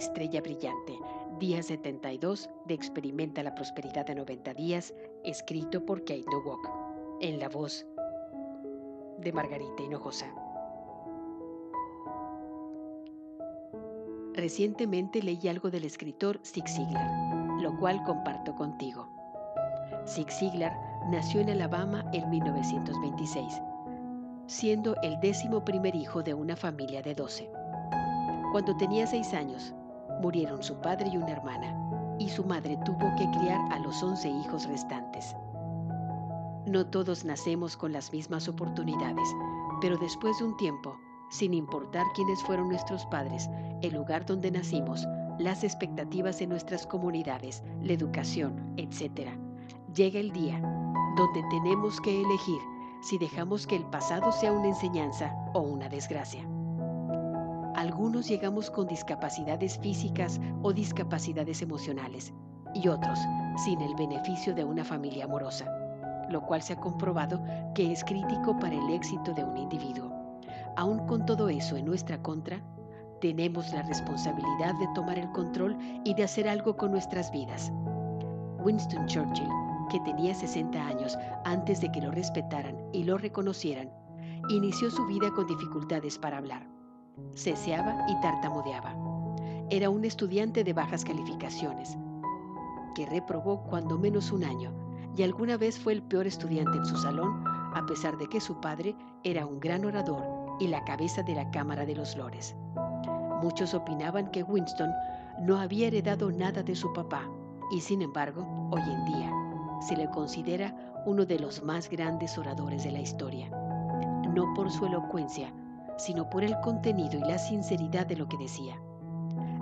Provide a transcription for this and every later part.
Estrella brillante, día 72 de Experimenta la Prosperidad de 90 días, escrito por Kate Nowak, en la voz de Margarita Hinojosa. Recientemente leí algo del escritor Zig Ziglar, lo cual comparto contigo. Zig Ziglar nació en Alabama en 1926, siendo el décimo primer hijo de una familia de 12. Cuando tenía seis años, murieron su padre y una hermana, y su madre tuvo que criar a los 11 hijos restantes. No todos nacemos con las mismas oportunidades, pero después de un tiempo, sin importar quiénes fueron nuestros padres, el lugar donde nacimos, las expectativas de nuestras comunidades, la educación, etc., llega el día donde tenemos que elegir si dejamos que el pasado sea una enseñanza o una desgracia. Algunos llegamos con discapacidades físicas o discapacidades emocionales y otros sin el beneficio de una familia amorosa, lo cual se ha comprobado que es crítico para el éxito de un individuo. Aún con todo eso en nuestra contra, tenemos la responsabilidad de tomar el control y de hacer algo con nuestras vidas. Winston Churchill, que tenía 60 años antes de que lo respetaran y lo reconocieran, inició su vida con dificultades para hablar. Ceseaba y tartamudeaba. Era un estudiante de bajas calificaciones, que reprobó cuando menos un año y alguna vez fue el peor estudiante en su salón, a pesar de que su padre era un gran orador y la cabeza de la Cámara de los Lores. Muchos opinaban que Winston no había heredado nada de su papá y sin embargo, hoy en día, se le considera uno de los más grandes oradores de la historia, no por su elocuencia, sino por el contenido y la sinceridad de lo que decía.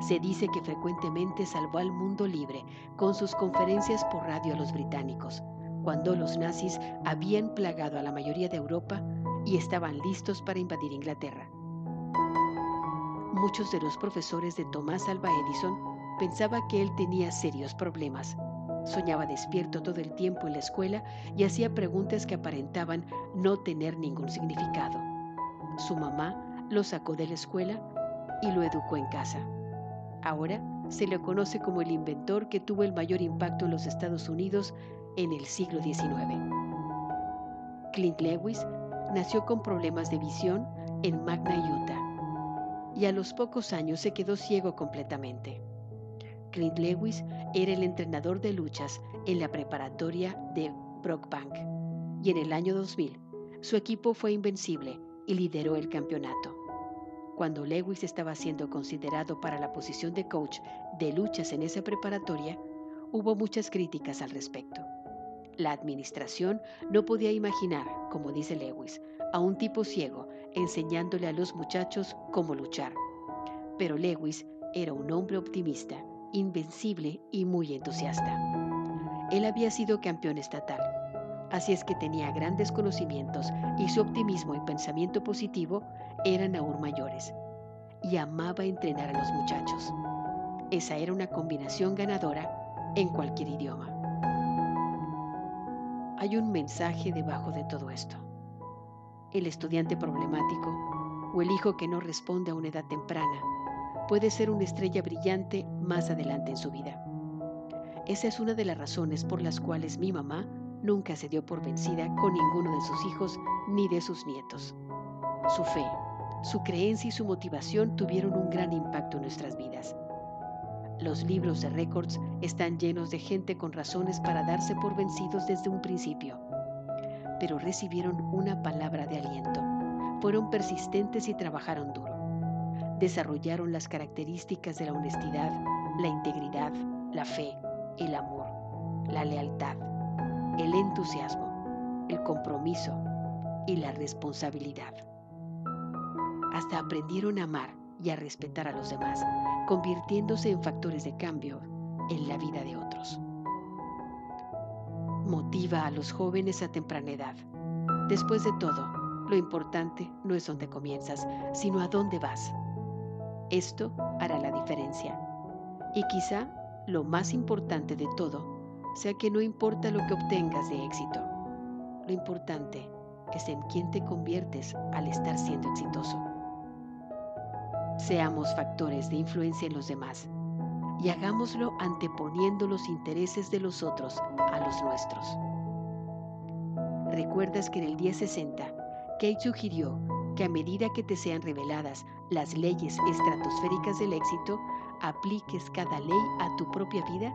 Se dice que frecuentemente salvó al mundo libre con sus conferencias por radio a los británicos, cuando los nazis habían plagado a la mayoría de Europa y estaban listos para invadir Inglaterra. Muchos de los profesores de Tomás Alba Edison pensaban que él tenía serios problemas. Soñaba despierto todo el tiempo en la escuela y hacía preguntas que aparentaban no tener ningún significado. Su mamá lo sacó de la escuela y lo educó en casa. Ahora se le conoce como el inventor que tuvo el mayor impacto en los Estados Unidos en el siglo XIX. Clint Lewis nació con problemas de visión en Magna, Utah y a los pocos años se quedó ciego completamente. Clint Lewis era el entrenador de luchas en la preparatoria de Brockbank y en el año 2000 su equipo fue invencible y lideró el campeonato. Cuando Lewis estaba siendo considerado para la posición de coach de luchas en esa preparatoria, hubo muchas críticas al respecto. La administración no podía imaginar, como dice Lewis, a un tipo ciego enseñándole a los muchachos cómo luchar. Pero Lewis era un hombre optimista, invencible y muy entusiasta. Él había sido campeón estatal, así es que tenía grandes conocimientos y su optimismo y pensamiento positivo eran aún mayores. Y amaba entrenar a los muchachos. Esa era una combinación ganadora en cualquier idioma. Hay un mensaje debajo de todo esto el estudiante problemático o el hijo que no responde a una edad temprana puede ser una estrella brillante más adelante en su vida. Esa es una de las razones por las cuales mi mamá nunca se dio por vencida con ninguno de sus hijos ni de sus nietos. Su fe, su creencia y su motivación tuvieron un gran impacto en nuestras vidas. Los libros de récords están llenos de gente con razones para darse por vencidos desde un principio pero recibieron una palabra de aliento. Fueron persistentes y trabajaron duro. Desarrollaron las características de la honestidad, la integridad, la fe, el amor, la lealtad, el entusiasmo, el compromiso y la responsabilidad. Hasta aprendieron a amar y a respetar a los demás, convirtiéndose en factores de cambio en la vida de otros. Motiva a los jóvenes a temprana edad. Después de todo, lo importante no es dónde comienzas, sino a dónde vas. Esto hará la diferencia. Y quizá lo más importante de todo sea que no importa lo que obtengas de éxito, lo importante es en quién te conviertes al estar siendo exitoso. Seamos factores de influencia en los demás y hagámoslo anteponiendo los intereses de los otros a los nuestros. ¿Recuerdas que en el 1060 Kate sugirió que a medida que te sean reveladas las leyes estratosféricas del éxito, apliques cada ley a tu propia vida?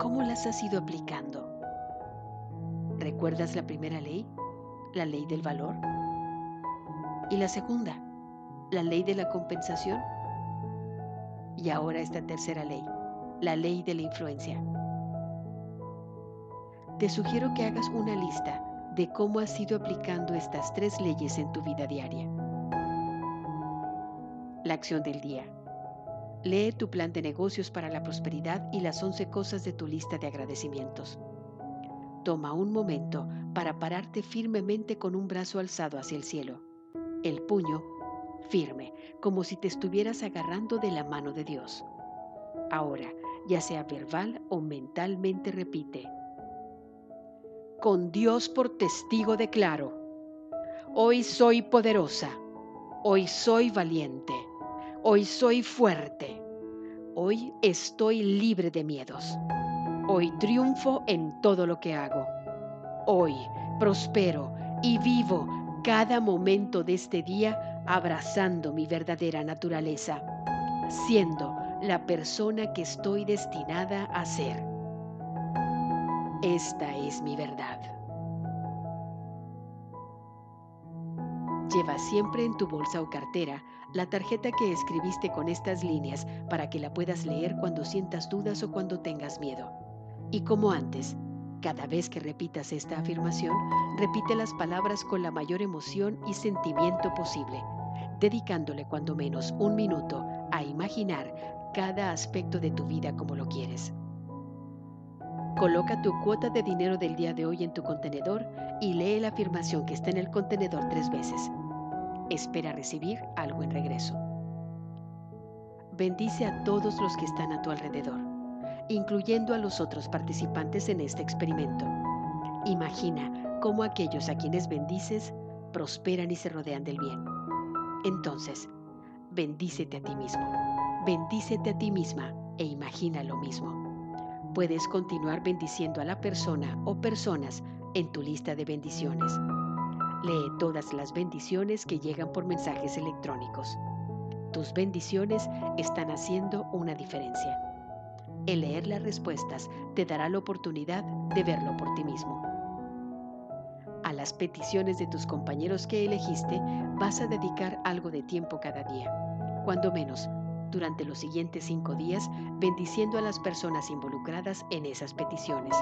¿Cómo las has ido aplicando? ¿Recuerdas la primera ley? La ley del valor. ¿Y la segunda? La ley de la compensación. Y ahora esta tercera ley, la ley de la influencia. Te sugiero que hagas una lista de cómo has ido aplicando estas tres leyes en tu vida diaria. La acción del día. Lee tu plan de negocios para la prosperidad y las 11 cosas de tu lista de agradecimientos. Toma un momento para pararte firmemente con un brazo alzado hacia el cielo, el puño firme, como si te estuvieras agarrando de la mano de Dios. Ahora, ya sea verbal o mentalmente repite, con Dios por testigo declaro, hoy soy poderosa, hoy soy valiente, hoy soy fuerte, hoy estoy libre de miedos, hoy triunfo en todo lo que hago, hoy prospero y vivo cada momento de este día abrazando mi verdadera naturaleza, siendo la persona que estoy destinada a ser. Esta es mi verdad. Lleva siempre en tu bolsa o cartera la tarjeta que escribiste con estas líneas para que la puedas leer cuando sientas dudas o cuando tengas miedo. Y como antes, cada vez que repitas esta afirmación, repite las palabras con la mayor emoción y sentimiento posible, dedicándole cuando menos un minuto a imaginar cada aspecto de tu vida como lo quieres. Coloca tu cuota de dinero del día de hoy en tu contenedor y lee la afirmación que está en el contenedor tres veces. Espera recibir algo en regreso. Bendice a todos los que están a tu alrededor, incluyendo a los otros participantes en este experimento. Imagina cómo aquellos a quienes bendices prosperan y se rodean del bien. Entonces, bendícete a ti mismo, bendícete a ti misma e imagina lo mismo puedes continuar bendiciendo a la persona o personas en tu lista de bendiciones. Lee todas las bendiciones que llegan por mensajes electrónicos. Tus bendiciones están haciendo una diferencia. El leer las respuestas te dará la oportunidad de verlo por ti mismo. A las peticiones de tus compañeros que elegiste vas a dedicar algo de tiempo cada día, cuando menos durante los siguientes cinco días, bendiciendo a las personas involucradas en esas peticiones.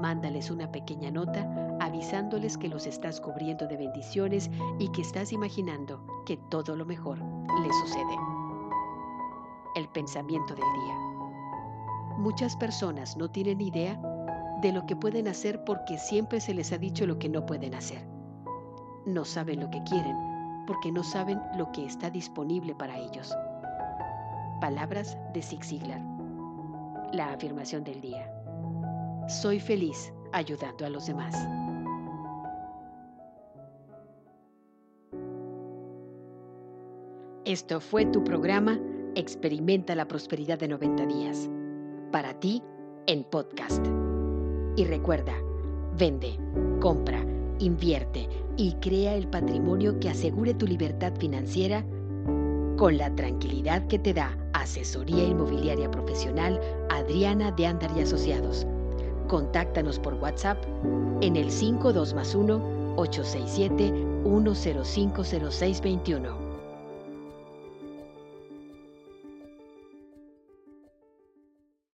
Mándales una pequeña nota avisándoles que los estás cubriendo de bendiciones y que estás imaginando que todo lo mejor les sucede. El pensamiento del día. Muchas personas no tienen idea de lo que pueden hacer porque siempre se les ha dicho lo que no pueden hacer. No saben lo que quieren porque no saben lo que está disponible para ellos. Palabras de Zig Ziglar. La afirmación del día. Soy feliz ayudando a los demás. Esto fue tu programa Experimenta la Prosperidad de 90 días. Para ti, en podcast. Y recuerda, vende, compra, invierte y crea el patrimonio que asegure tu libertad financiera con la tranquilidad que te da Asesoría Inmobiliaria Profesional Adriana de Andar y Asociados. Contáctanos por WhatsApp en el 52 más 1 867 1050621